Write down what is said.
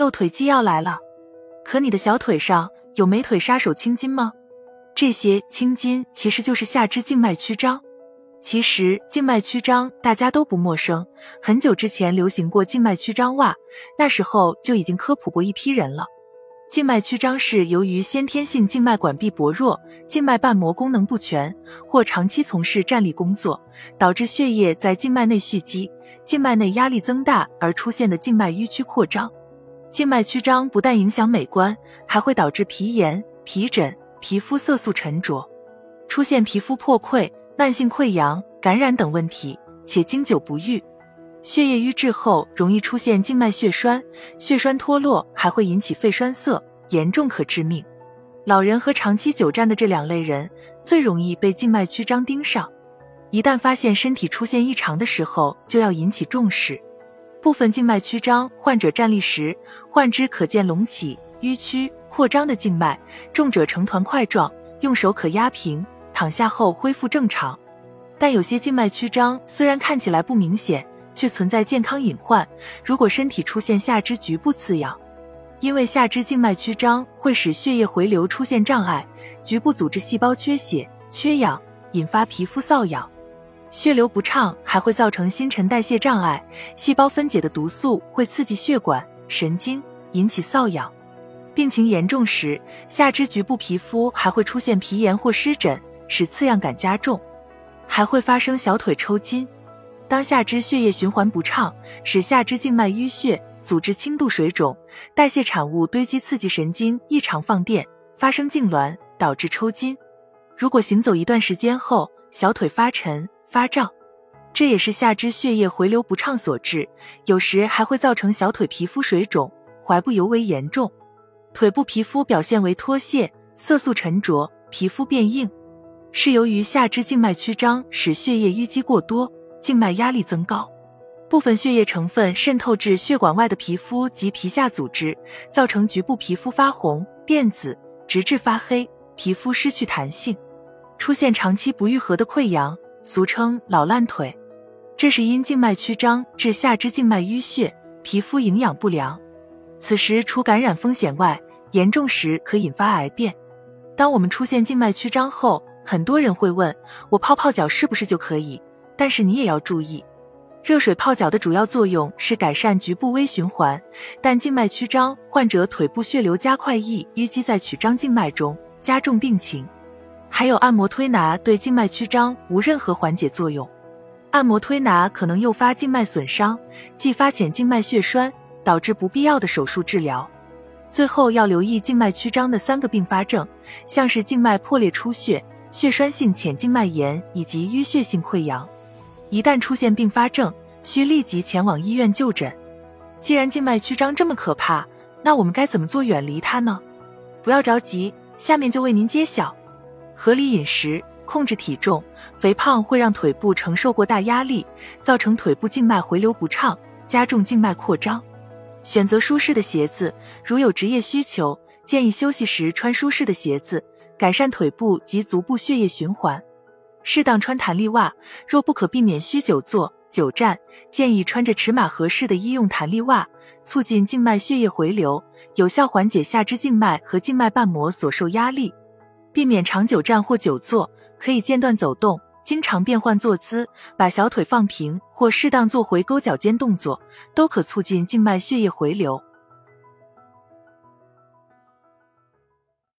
露腿肌要来了，可你的小腿上有美腿杀手青筋吗？这些青筋其实就是下肢静脉曲张。其实静脉曲张大家都不陌生，很久之前流行过静脉曲张袜，那时候就已经科普过一批人了。静脉曲张是由于先天性静脉管壁薄弱、静脉瓣膜功能不全，或长期从事站立工作，导致血液在静脉内蓄积，静脉内压力增大而出现的静脉迂曲扩张。静脉曲张不但影响美观，还会导致皮炎、皮疹、皮肤色素沉着，出现皮肤破溃。慢性溃疡、感染等问题，且经久不愈。血液瘀滞后，容易出现静脉血栓，血栓脱落还会引起肺栓塞，严重可致命。老人和长期久站的这两类人最容易被静脉曲张盯上。一旦发现身体出现异常的时候，就要引起重视。部分静脉曲张患者站立时，患肢可见隆起、迂曲、扩张的静脉，重者成团块状，用手可压平。躺下后恢复正常，但有些静脉曲张虽然看起来不明显，却存在健康隐患。如果身体出现下肢局部刺痒，因为下肢静脉曲张会使血液回流出现障碍，局部组织细胞缺血、缺氧，引发皮肤瘙痒。血流不畅还会造成新陈代谢障碍，细胞分解的毒素会刺激血管、神经，引起瘙痒。病情严重时，下肢局部皮肤还会出现皮炎或湿疹。使刺痒感加重，还会发生小腿抽筋。当下肢血液循环不畅，使下肢静脉淤血，组织轻度水肿，代谢产物堆积，刺激神经异常放电，发生痉挛，导致抽筋。如果行走一段时间后，小腿发沉发胀，这也是下肢血液回流不畅所致，有时还会造成小腿皮肤水肿，踝部尤为严重。腿部皮肤表现为脱屑、色素沉着、皮肤变硬。是由于下肢静脉曲张使血液淤积过多，静脉压力增高，部分血液成分渗透至血管外的皮肤及皮下组织，造成局部皮肤发红、变紫，直至发黑，皮肤失去弹性，出现长期不愈合的溃疡，俗称老烂腿。这是因静脉曲张致下肢静脉淤血，皮肤营养不良。此时除感染风险外，严重时可引发癌变。当我们出现静脉曲张后，很多人会问我泡泡脚是不是就可以？但是你也要注意，热水泡脚的主要作用是改善局部微循环，但静脉曲张患者腿部血流加快，易淤积在曲张静脉中，加重病情。还有按摩推拿对静脉曲张无任何缓解作用，按摩推拿可能诱发静脉损伤，继发浅静脉血栓，导致不必要的手术治疗。最后要留意静脉曲张的三个并发症，像是静脉破裂出血。血栓性浅静脉炎以及淤血性溃疡，一旦出现并发症，需立即前往医院就诊。既然静脉曲张这么可怕，那我们该怎么做远离它呢？不要着急，下面就为您揭晓：合理饮食，控制体重。肥胖会让腿部承受过大压力，造成腿部静脉回流不畅，加重静脉扩张。选择舒适的鞋子，如有职业需求，建议休息时穿舒适的鞋子。改善腿部及足部血液循环，适当穿弹力袜。若不可避免需久坐久站，建议穿着尺码合适的医用弹力袜，促进静脉血液回流，有效缓解下肢静脉和静脉瓣膜所受压力。避免长久站或久坐，可以间断走动，经常变换坐姿，把小腿放平或适当做回勾脚尖动作，都可促进静脉血液回流。